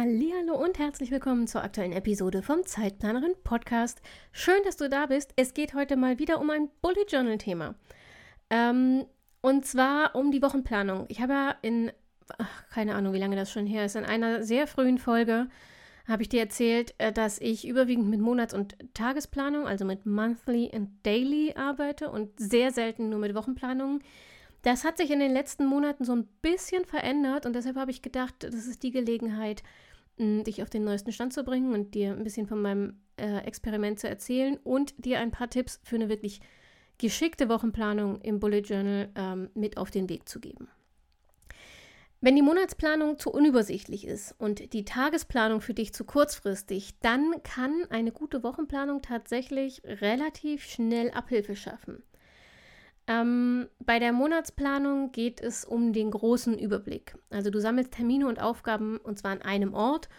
Hallo und herzlich willkommen zur aktuellen Episode vom Zeitplanerin Podcast. Schön, dass du da bist. Es geht heute mal wieder um ein Bullet Journal Thema. Ähm, und zwar um die Wochenplanung. Ich habe ja in, ach, keine Ahnung, wie lange das schon her ist, in einer sehr frühen Folge habe ich dir erzählt, äh, dass ich überwiegend mit Monats- und Tagesplanung, also mit Monthly und Daily arbeite und sehr selten nur mit Wochenplanungen. Das hat sich in den letzten Monaten so ein bisschen verändert und deshalb habe ich gedacht, das ist die Gelegenheit, dich auf den neuesten Stand zu bringen und dir ein bisschen von meinem äh, Experiment zu erzählen und dir ein paar Tipps für eine wirklich geschickte Wochenplanung im Bullet Journal ähm, mit auf den Weg zu geben. Wenn die Monatsplanung zu unübersichtlich ist und die Tagesplanung für dich zu kurzfristig, dann kann eine gute Wochenplanung tatsächlich relativ schnell Abhilfe schaffen. Ähm, bei der Monatsplanung geht es um den großen Überblick. Also du sammelst Termine und Aufgaben und zwar an einem Ort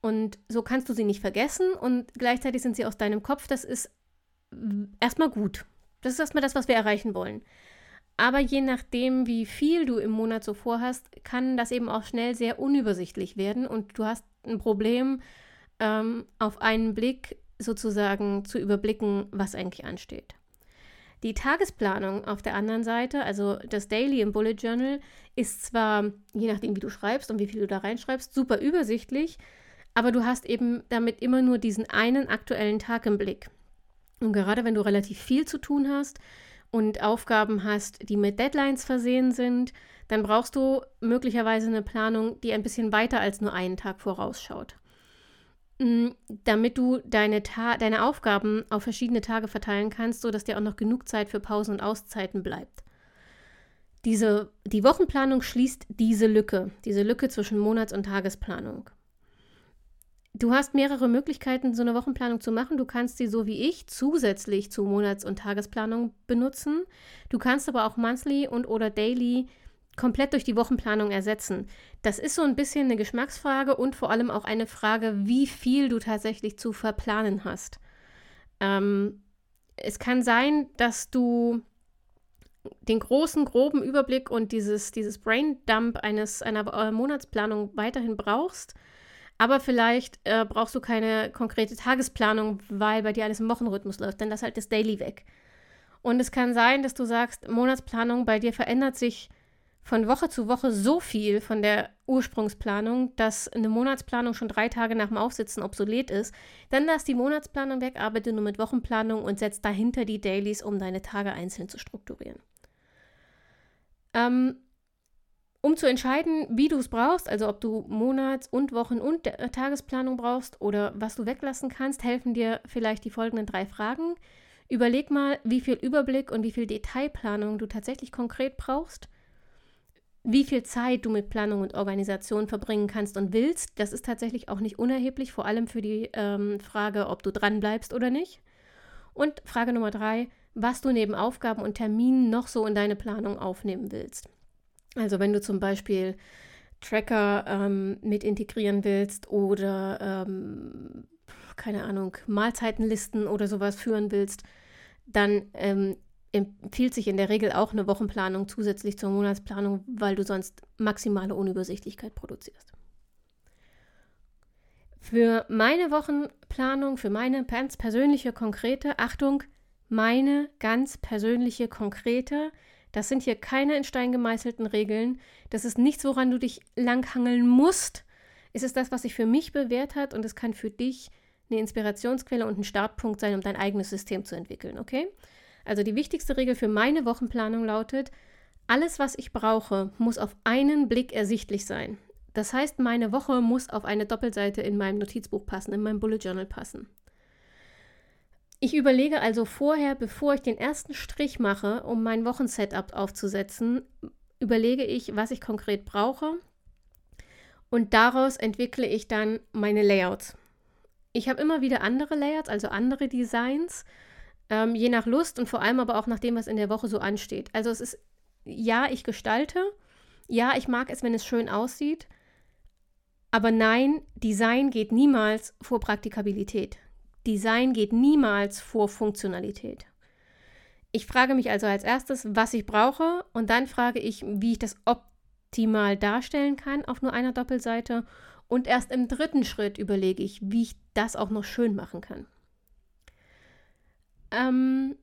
und so kannst du sie nicht vergessen und gleichzeitig sind sie aus deinem Kopf. Das ist erstmal gut. Das ist erstmal das, was wir erreichen wollen. Aber je nachdem, wie viel du im Monat so vorhast, kann das eben auch schnell sehr unübersichtlich werden und du hast ein Problem, ähm, auf einen Blick sozusagen zu überblicken, was eigentlich ansteht. Die Tagesplanung auf der anderen Seite, also das Daily im Bullet Journal, ist zwar, je nachdem, wie du schreibst und wie viel du da reinschreibst, super übersichtlich, aber du hast eben damit immer nur diesen einen aktuellen Tag im Blick. Und gerade wenn du relativ viel zu tun hast und Aufgaben hast, die mit Deadlines versehen sind, dann brauchst du möglicherweise eine Planung, die ein bisschen weiter als nur einen Tag vorausschaut. Mm, damit du deine, Ta deine Aufgaben auf verschiedene Tage verteilen kannst, sodass dir auch noch genug Zeit für Pausen und Auszeiten bleibt. Diese, die Wochenplanung schließt diese Lücke, diese Lücke zwischen Monats- und Tagesplanung. Du hast mehrere Möglichkeiten, so eine Wochenplanung zu machen. Du kannst sie so wie ich zusätzlich zu Monats- und Tagesplanung benutzen. Du kannst aber auch Monthly und oder Daily komplett durch die Wochenplanung ersetzen. Das ist so ein bisschen eine Geschmacksfrage und vor allem auch eine Frage, wie viel du tatsächlich zu verplanen hast. Ähm, es kann sein, dass du den großen, groben Überblick und dieses, dieses Braindump eines, einer äh, Monatsplanung weiterhin brauchst. Aber vielleicht äh, brauchst du keine konkrete Tagesplanung, weil bei dir alles im Wochenrhythmus läuft. Dann lass halt das Daily weg. Und es kann sein, dass du sagst, Monatsplanung bei dir verändert sich von Woche zu Woche so viel von der Ursprungsplanung, dass eine Monatsplanung schon drei Tage nach dem Aufsitzen obsolet ist, dann lass die Monatsplanung weg, arbeite nur mit Wochenplanung und setz dahinter die Dailies, um deine Tage einzeln zu strukturieren. Ähm, um zu entscheiden, wie du es brauchst, also ob du Monats- und Wochen- und äh, Tagesplanung brauchst oder was du weglassen kannst, helfen dir vielleicht die folgenden drei Fragen. Überleg mal, wie viel Überblick und wie viel Detailplanung du tatsächlich konkret brauchst wie viel Zeit du mit Planung und Organisation verbringen kannst und willst, das ist tatsächlich auch nicht unerheblich, vor allem für die ähm, Frage, ob du dran bleibst oder nicht. Und Frage Nummer drei, was du neben Aufgaben und Terminen noch so in deine Planung aufnehmen willst. Also wenn du zum Beispiel Tracker ähm, mit integrieren willst oder ähm, keine Ahnung, Mahlzeitenlisten oder sowas führen willst, dann ähm, empfiehlt sich in der Regel auch eine Wochenplanung zusätzlich zur Monatsplanung, weil du sonst maximale Unübersichtlichkeit produzierst. Für meine Wochenplanung, für meine ganz persönliche konkrete, Achtung, meine ganz persönliche konkrete, das sind hier keine in Stein gemeißelten Regeln, das ist nichts, woran du dich langhangeln musst. Es ist das, was sich für mich bewährt hat und es kann für dich eine Inspirationsquelle und ein Startpunkt sein, um dein eigenes System zu entwickeln, okay? Also die wichtigste Regel für meine Wochenplanung lautet, alles, was ich brauche, muss auf einen Blick ersichtlich sein. Das heißt, meine Woche muss auf eine Doppelseite in meinem Notizbuch passen, in meinem Bullet Journal passen. Ich überlege also vorher, bevor ich den ersten Strich mache, um mein Wochensetup aufzusetzen, überlege ich, was ich konkret brauche Und daraus entwickle ich dann meine Layouts. Ich habe immer wieder andere Layouts, also andere Designs, ähm, je nach Lust und vor allem aber auch nach dem, was in der Woche so ansteht. Also es ist, ja, ich gestalte, ja, ich mag es, wenn es schön aussieht, aber nein, Design geht niemals vor Praktikabilität. Design geht niemals vor Funktionalität. Ich frage mich also als erstes, was ich brauche und dann frage ich, wie ich das optimal darstellen kann auf nur einer Doppelseite und erst im dritten Schritt überlege ich, wie ich das auch noch schön machen kann. Ähm,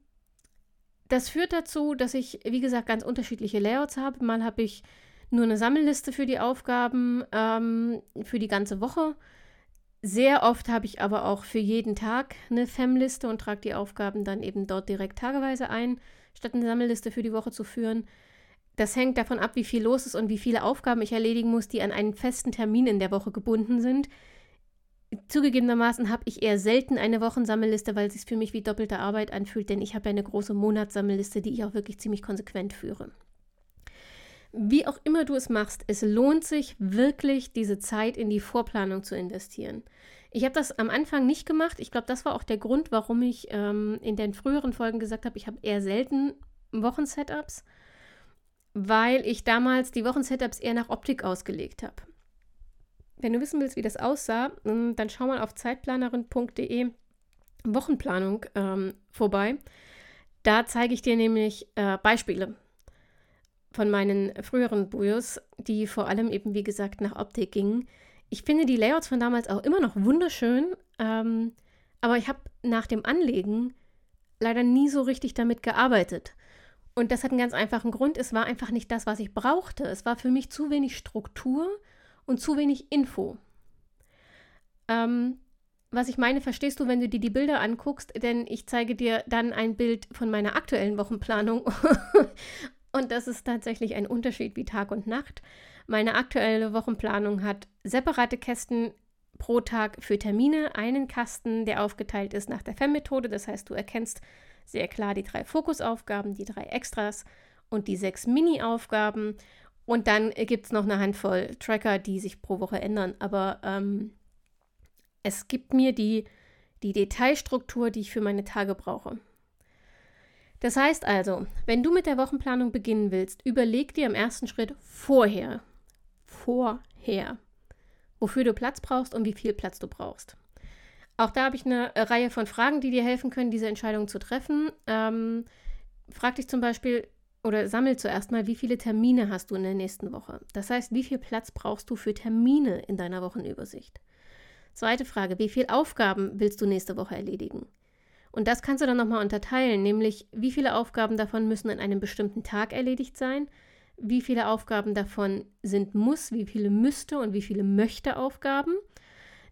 das führt dazu, dass ich, wie gesagt, ganz unterschiedliche Layouts habe. Mal habe ich nur eine Sammelliste für die Aufgaben ähm, für die ganze Woche. Sehr oft habe ich aber auch für jeden Tag eine FEM-Liste und trage die Aufgaben dann eben dort direkt tageweise ein, statt eine Sammelliste für die Woche zu führen. Das hängt davon ab, wie viel los ist und wie viele Aufgaben ich erledigen muss, die an einen festen Termin in der Woche gebunden sind. Zugegebenermaßen habe ich eher selten eine Wochensammelliste, weil es sich für mich wie doppelte Arbeit anfühlt, denn ich habe ja eine große Monatssammelliste, die ich auch wirklich ziemlich konsequent führe. Wie auch immer du es machst, es lohnt sich wirklich, diese Zeit in die Vorplanung zu investieren. Ich habe das am Anfang nicht gemacht. Ich glaube, das war auch der Grund, warum ich ähm, in den früheren Folgen gesagt habe, ich habe eher selten Wochensetups, weil ich damals die Wochensetups eher nach Optik ausgelegt habe. Wenn du wissen willst, wie das aussah, ähm, dann schau mal auf zeitplanerin.de Wochenplanung ähm, vorbei. Da zeige ich dir nämlich äh, Beispiele von meinen früheren Bujos, die vor allem eben, wie gesagt, nach Optik gingen. Ich finde die Layouts von damals auch immer noch wunderschön, ähm, aber ich habe nach dem Anlegen leider nie so richtig damit gearbeitet. Und das hat einen ganz einfachen Grund. Es war einfach nicht das, was ich brauchte. Es war für mich zu wenig Struktur und zu wenig Info. Ähm, was ich meine, verstehst du, wenn du dir die Bilder anguckst, denn ich zeige dir dann ein Bild von meiner aktuellen Wochenplanung Und das ist tatsächlich ein Unterschied wie Tag und Nacht. Meine aktuelle Wochenplanung hat separate Kästen pro Tag für Termine, einen Kasten, der aufgeteilt ist nach der FEM-Methode. Das heißt, du erkennst sehr klar die drei Fokusaufgaben, die drei Extras und die sechs Mini-Aufgaben. Und dann gibt es noch eine Handvoll Tracker, die sich pro Woche ändern. Aber ähm, es gibt mir die, die Detailstruktur, die ich für meine Tage brauche. Das heißt also, wenn du mit der Wochenplanung beginnen willst, überleg dir im ersten Schritt vorher, vorher, wofür du Platz brauchst und wie viel Platz du brauchst. Auch da habe ich eine Reihe von Fragen, die dir helfen können, diese Entscheidung zu treffen. Ähm, frag dich zum Beispiel oder sammel zuerst mal, wie viele Termine hast du in der nächsten Woche. Das heißt, wie viel Platz brauchst du für Termine in deiner Wochenübersicht? Zweite Frage, wie viele Aufgaben willst du nächste Woche erledigen? Und das kannst du dann nochmal unterteilen, nämlich wie viele Aufgaben davon müssen an einem bestimmten Tag erledigt sein, wie viele Aufgaben davon sind muss, wie viele müsste und wie viele möchte Aufgaben.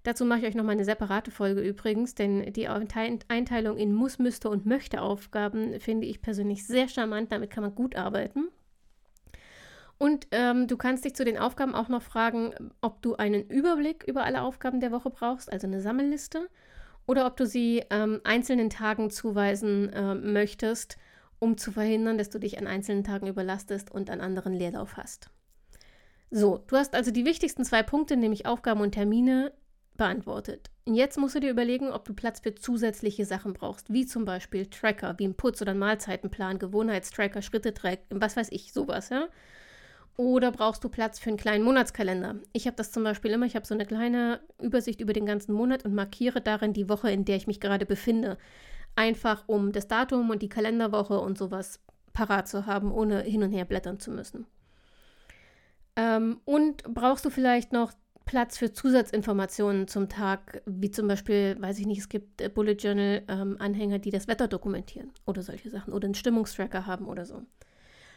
Dazu mache ich euch nochmal eine separate Folge übrigens, denn die Einteilung in muss, müsste und möchte Aufgaben finde ich persönlich sehr charmant, damit kann man gut arbeiten. Und ähm, du kannst dich zu den Aufgaben auch noch fragen, ob du einen Überblick über alle Aufgaben der Woche brauchst, also eine Sammelliste oder ob du sie ähm, einzelnen Tagen zuweisen äh, möchtest, um zu verhindern, dass du dich an einzelnen Tagen überlastest und an anderen Leerlauf hast. So, du hast also die wichtigsten zwei Punkte, nämlich Aufgaben und Termine, beantwortet. Jetzt musst du dir überlegen, ob du Platz für zusätzliche Sachen brauchst, wie zum Beispiel Tracker, wie ein Putz- oder ein Mahlzeitenplan, Gewohnheitstracker, Schritte-Track, was weiß ich, sowas, ja. Oder brauchst du Platz für einen kleinen Monatskalender? Ich habe das zum Beispiel immer, ich habe so eine kleine Übersicht über den ganzen Monat und markiere darin die Woche, in der ich mich gerade befinde. Einfach um das Datum und die Kalenderwoche und sowas parat zu haben, ohne hin und her blättern zu müssen. Ähm, und brauchst du vielleicht noch Platz für Zusatzinformationen zum Tag, wie zum Beispiel, weiß ich nicht, es gibt äh, Bullet Journal ähm, die das Wetter dokumentieren oder solche Sachen oder einen Stimmungstracker haben oder so.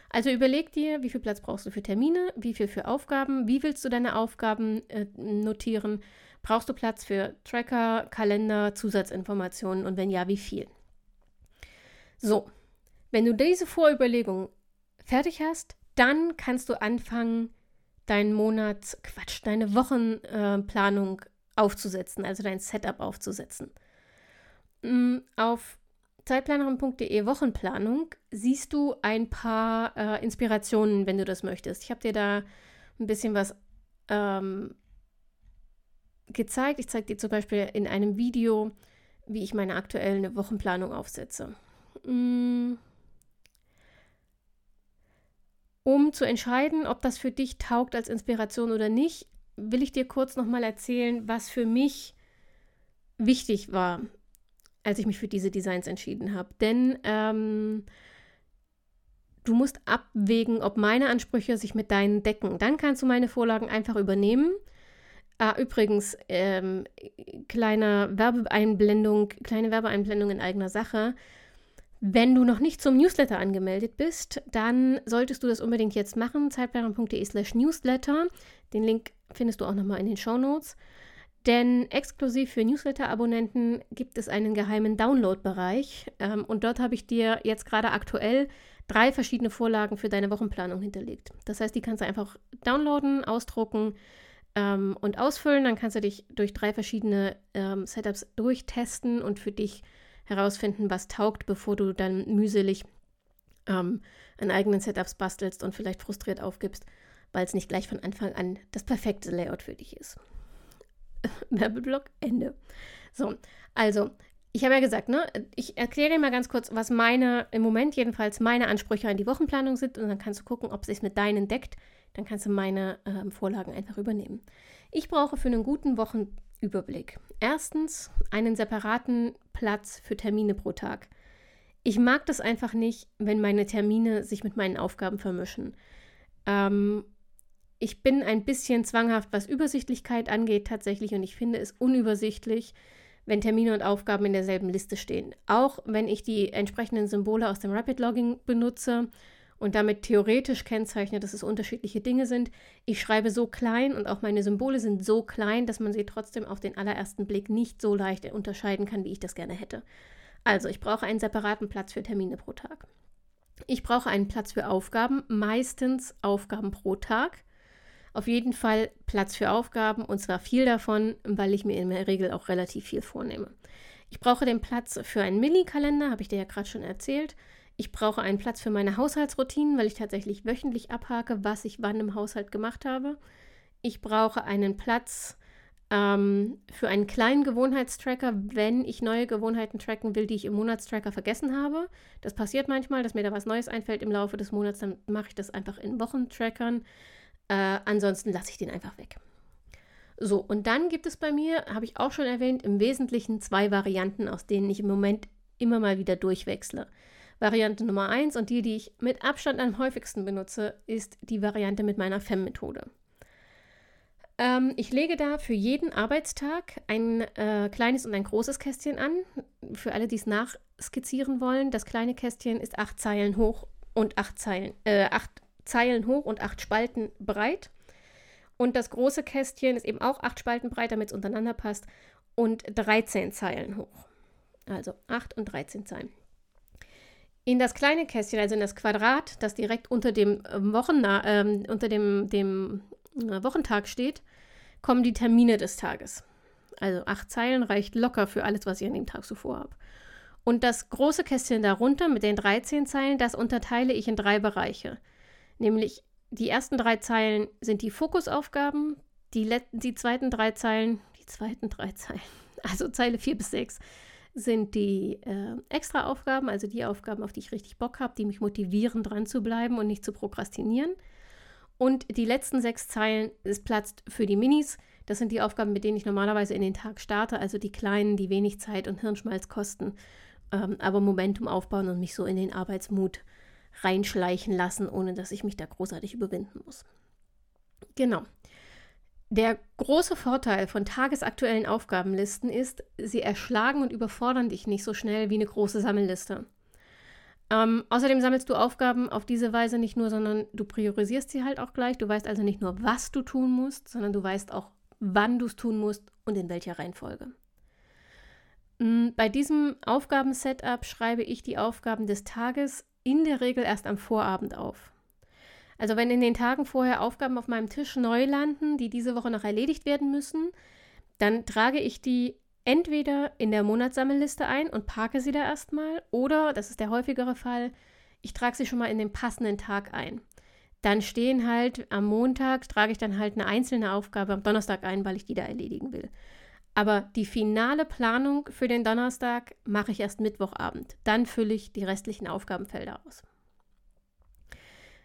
Also überleg dir, wie viel Platz brauchst du für Termine, wie viel für Aufgaben, wie willst du deine Aufgaben äh, notieren, brauchst du Platz für Tracker, Kalender, Zusatzinformationen und wenn ja, wie viel. So, wenn du diese Vorüberlegung fertig hast, dann kannst du anfangen, deinen Monats, Quatsch, deine Wochenplanung äh, aufzusetzen, also dein Setup aufzusetzen. Mm, auf zeitplanerin.de Wochenplanung siehst du ein paar äh, Inspirationen, wenn du das möchtest. Ich habe dir da ein bisschen was ähm, gezeigt. Ich zeige dir zum Beispiel in einem Video, wie ich meine aktuelle Wochenplanung aufsetze. Mm. Um zu entscheiden, ob das für dich taugt als Inspiration oder nicht, will ich dir kurz nochmal erzählen, was für mich wichtig war, als ich mich für diese Designs entschieden habe. Denn ähm, du musst abwägen, ob meine Ansprüche sich mit deinen decken. Dann kannst du meine Vorlagen einfach übernehmen. Ah, übrigens, ähm, kleine Werbeeinblendung, kleine Werbeeinblendung in eigener Sache. Wenn du noch nicht zum Newsletter angemeldet bist, dann solltest du das unbedingt jetzt machen. Zeitplaner.de slash Newsletter. Den Link findest du auch nochmal in den Show Notes. Denn exklusiv für Newsletter-Abonnenten gibt es einen geheimen Download-Bereich. Ähm, und dort habe ich dir jetzt gerade aktuell drei verschiedene Vorlagen für deine Wochenplanung hinterlegt. Das heißt, die kannst du einfach downloaden, ausdrucken ähm, und ausfüllen. Dann kannst du dich durch drei verschiedene ähm, Setups durchtesten und für dich herausfinden, was taugt, bevor du dann mühselig ähm, an eigenen Setups bastelst und vielleicht frustriert aufgibst, weil es nicht gleich von Anfang an das perfekte Layout für dich ist. Werbeblock, Ende. So, also, ich habe ja gesagt, ne, ich erkläre dir mal ganz kurz, was meine, im Moment jedenfalls meine Ansprüche an die Wochenplanung sind und dann kannst du gucken, ob es sich mit deinen deckt. Dann kannst du meine äh, Vorlagen einfach übernehmen. Ich brauche für einen guten Wochen Überblick. Erstens einen separaten Platz für Termine pro Tag. Ich mag das einfach nicht, wenn meine Termine sich mit meinen Aufgaben vermischen. Ähm, ich bin ein bisschen zwanghaft, was Übersichtlichkeit angeht tatsächlich und ich finde es unübersichtlich, wenn Termine und Aufgaben in derselben Liste stehen. Auch wenn ich die entsprechenden Symbole aus dem Rapid Logging benutze und damit theoretisch kennzeichne, dass es unterschiedliche Dinge sind. Ich schreibe so klein und auch meine Symbole sind so klein, dass man sie trotzdem auf den allerersten Blick nicht so leicht unterscheiden kann, wie ich das gerne hätte. Also, ich brauche einen separaten Platz für Termine pro Tag. Ich brauche einen Platz für Aufgaben, meistens Aufgaben pro Tag. Auf jeden Fall Platz für Aufgaben und zwar viel davon, weil ich mir in der Regel auch relativ viel vornehme. Ich brauche den Platz für einen Mini-Kalender, habe ich dir ja gerade schon erzählt. Ich brauche einen Platz für meine Haushaltsroutinen, weil ich tatsächlich wöchentlich abhake, was ich wann im Haushalt gemacht habe. Ich brauche einen Platz ähm, für einen kleinen Gewohnheitstracker, wenn ich neue Gewohnheiten tracken will, die ich im Monatstracker vergessen habe. Das passiert manchmal, dass mir da was Neues einfällt im Laufe des Monats, dann mache ich das einfach in Wochentrackern. Äh, ansonsten lasse ich den einfach weg. So, und dann gibt es bei mir, habe ich auch schon erwähnt, im Wesentlichen zwei Varianten, aus denen ich im Moment immer mal wieder durchwechsle. Variante Nummer 1 und die, die ich mit Abstand am häufigsten benutze, ist die Variante mit meiner FEM-Methode. Ähm, ich lege da für jeden Arbeitstag ein äh, kleines und ein großes Kästchen an. Für alle, die es nachskizzieren wollen, das kleine Kästchen ist acht Zeilen hoch und acht Zeilen, äh, acht Zeilen hoch und acht Spalten breit. Und das große Kästchen ist eben auch acht Spalten breit, damit es untereinander passt, und 13 Zeilen hoch. Also 8 und 13 Zeilen. In das kleine Kästchen, also in das Quadrat, das direkt unter dem, ähm, Wochen, äh, unter dem, dem äh, Wochentag steht, kommen die Termine des Tages. Also acht Zeilen reicht locker für alles, was ich an dem Tag so vorhabe. Und das große Kästchen darunter mit den 13 Zeilen, das unterteile ich in drei Bereiche. Nämlich die ersten drei Zeilen sind die Fokusaufgaben, die, die zweiten drei Zeilen, die zweiten drei Zeilen, also Zeile 4 bis 6, sind die äh, Extra-Aufgaben, also die Aufgaben, auf die ich richtig Bock habe, die mich motivieren, dran zu bleiben und nicht zu prokrastinieren. Und die letzten sechs Zeilen ist Platz für die Minis. Das sind die Aufgaben, mit denen ich normalerweise in den Tag starte, also die kleinen, die wenig Zeit und Hirnschmalz kosten, ähm, aber Momentum aufbauen und mich so in den Arbeitsmut reinschleichen lassen, ohne dass ich mich da großartig überwinden muss. Genau. Der große Vorteil von tagesaktuellen Aufgabenlisten ist, sie erschlagen und überfordern dich nicht so schnell wie eine große Sammelliste. Ähm, außerdem sammelst du Aufgaben auf diese Weise nicht nur, sondern du priorisierst sie halt auch gleich. Du weißt also nicht nur, was du tun musst, sondern du weißt auch, wann du es tun musst und in welcher Reihenfolge. Mm, bei diesem Aufgabensetup schreibe ich die Aufgaben des Tages in der Regel erst am Vorabend auf. Also wenn in den Tagen vorher Aufgaben auf meinem Tisch neu landen, die diese Woche noch erledigt werden müssen, dann trage ich die entweder in der Monatssammelliste ein und parke sie da erstmal oder, das ist der häufigere Fall, ich trage sie schon mal in den passenden Tag ein. dann stehen halt am Montag, trage ich dann halt eine einzelne Aufgabe am Donnerstag ein, weil ich die da erledigen will. Aber die finale Planung für den Donnerstag mache ich erst Mittwochabend. Dann fülle ich die restlichen Aufgabenfelder aus.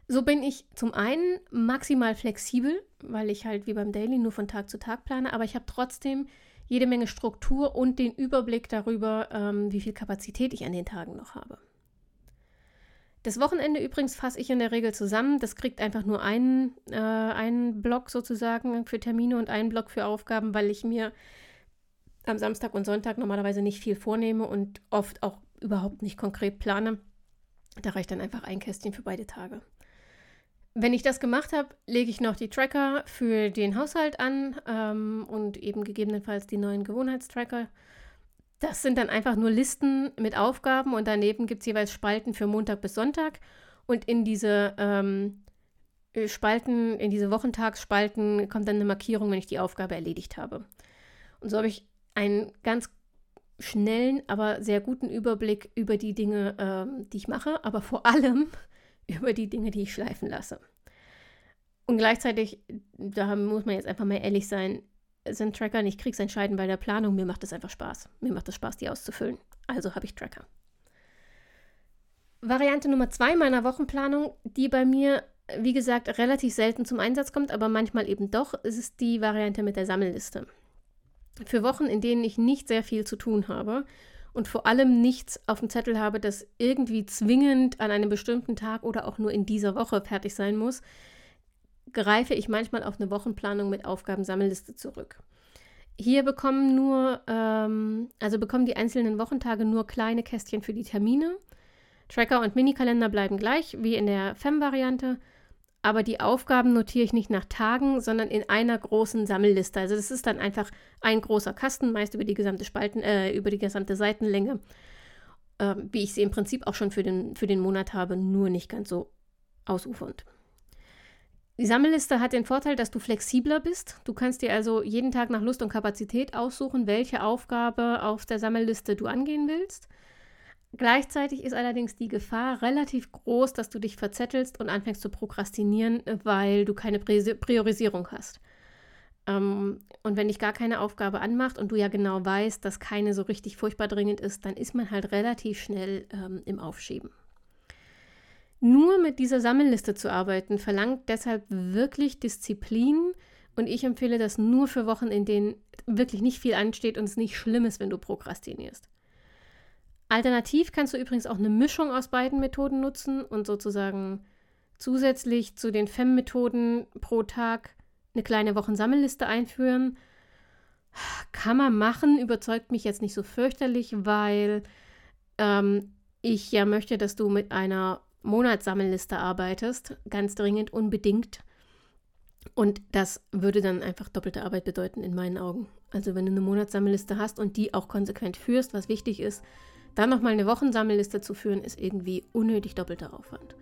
So bin ich zum einen maximal flexibel, weil ich halt wie beim Daily nur von Tag zu Tag plane, aber ich habe trotzdem jede Menge Struktur und den Überblick darüber, ähm, wie viel Kapazität ich an den Tagen noch habe. Das Wochenende übrigens fasse ich in der Regel zusammen. Das kriegt einfach nur einen, äh, einen Block sozusagen für Termine und einen Block für Aufgaben, weil ich mir am Samstag und Sonntag normalerweise nicht viel vornehme und oft auch überhaupt nicht konkret plane. Da reicht dann einfach ein Kästchen für beide Tage. Wenn ich das gemacht habe, lege ich noch die Tracker für den Haushalt an ähm, und eben gegebenenfalls die neuen Gewohnheitstracker. Das sind dann einfach nur Listen mit Aufgaben und daneben gibt es jeweils Spalten für Montag bis Sonntag. Und in diese ähm, Spalten, in diese Wochentagsspalten kommt dann eine Markierung, wenn ich die Aufgabe erledigt habe. Und so habe ich einen ganz schnellen, aber sehr guten Überblick über die Dinge, ähm, die ich mache, aber vor allem über die Dinge, die ich schleifen lasse. Und gleichzeitig, da muss man jetzt einfach mal ehrlich sein, sind Tracker nicht kriegsentscheidend bei der Planung. Mir macht es einfach Spaß. Mir macht es Spaß, die auszufüllen. Also habe ich Tracker. Variante Nummer zwei meiner Wochenplanung, die bei mir, wie gesagt, relativ selten zum Einsatz kommt, aber manchmal eben doch, ist die Variante mit der Sammelliste. Für Wochen, in denen ich nicht sehr viel zu tun habe und vor allem nichts auf dem Zettel habe, das irgendwie zwingend an einem bestimmten Tag oder auch nur in dieser Woche fertig sein muss, greife ich manchmal auf eine Wochenplanung mit Aufgabensammelliste zurück. Hier bekommen nur, ähm, also bekommen die einzelnen Wochentage nur kleine Kästchen für die Termine. Tracker und Minikalender bleiben gleich wie in der FEM-Variante aber die Aufgaben notiere ich nicht nach Tagen, sondern in einer großen Sammelliste. Also das ist dann einfach ein großer Kasten, meist über die gesamte Spalten, äh, über die gesamte Seitenlänge, äh, wie ich sie im Prinzip auch schon für den, für den Monat habe, nur nicht ganz so ausufernd. Die Sammelliste hat den Vorteil, dass du flexibler bist. Du kannst dir also jeden Tag nach Lust und Kapazität aussuchen, welche Aufgabe auf der Sammelliste du angehen willst. Gleichzeitig ist allerdings die Gefahr relativ groß, dass du dich verzettelst und anfängst zu prokrastinieren, weil du keine Priorisierung hast. Ähm, und wenn dich gar keine Aufgabe anmacht und du ja genau weißt, dass keine so richtig furchtbar dringend ist, dann ist man halt relativ schnell ähm, im Aufschieben. Nur mit dieser Sammelliste zu arbeiten, verlangt deshalb wirklich Disziplin und ich empfehle das nur für Wochen, in denen wirklich nicht viel ansteht und es nicht schlimm ist, wenn du prokrastinierst. Alternativ kannst du übrigens auch eine Mischung aus beiden Methoden nutzen und sozusagen zusätzlich zu den FEM-Methoden pro Tag eine kleine Wochensammelliste einführen. Kann man machen, überzeugt mich jetzt nicht so fürchterlich, weil ähm, ich ja möchte, dass du mit einer Monatssammelliste arbeitest, ganz dringend, unbedingt. Und das würde dann einfach doppelte Arbeit bedeuten in meinen Augen. Also wenn du eine Monatssammelliste hast und die auch konsequent führst, was wichtig ist, dann nochmal eine Wochensammelliste zu führen, ist irgendwie unnötig doppelter Aufwand.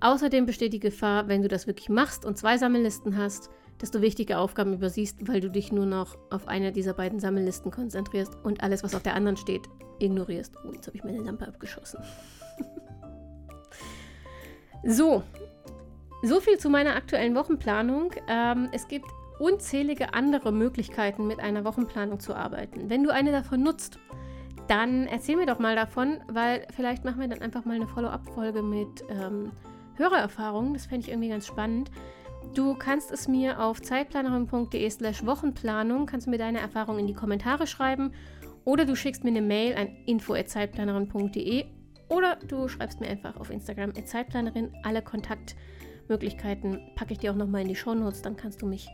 Außerdem besteht die Gefahr, wenn du das wirklich machst und zwei Sammellisten hast, dass du wichtige Aufgaben übersiehst, weil du dich nur noch auf eine dieser beiden Sammellisten konzentrierst und alles, was auf der anderen steht, ignorierst. Oh, jetzt habe ich meine Lampe abgeschossen. so, so viel zu meiner aktuellen Wochenplanung. Ähm, es gibt unzählige andere Möglichkeiten, mit einer Wochenplanung zu arbeiten. Wenn du eine davon nutzt, dann erzähl mir doch mal davon, weil vielleicht machen wir dann einfach mal eine Follow-up-Folge mit ähm, Hörererfahrungen. Das fände ich irgendwie ganz spannend. Du kannst es mir auf zeitplanerin.de slash Wochenplanung, kannst du mir deine Erfahrungen in die Kommentare schreiben oder du schickst mir eine Mail an info.zeitplanerin.de oder du schreibst mir einfach auf Instagram Zeitplanerin. Alle Kontaktmöglichkeiten packe ich dir auch nochmal in die Show Notes, dann kannst du mich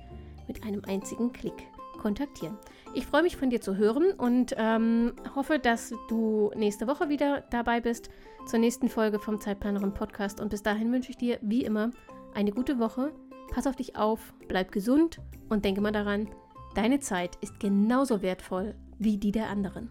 mit einem einzigen Klick kontaktieren. Ich freue mich von dir zu hören und ähm, hoffe, dass du nächste Woche wieder dabei bist zur nächsten Folge vom Zeitplanerin Podcast. Und bis dahin wünsche ich dir wie immer eine gute Woche. Pass auf dich auf, bleib gesund und denke mal daran, deine Zeit ist genauso wertvoll wie die der anderen.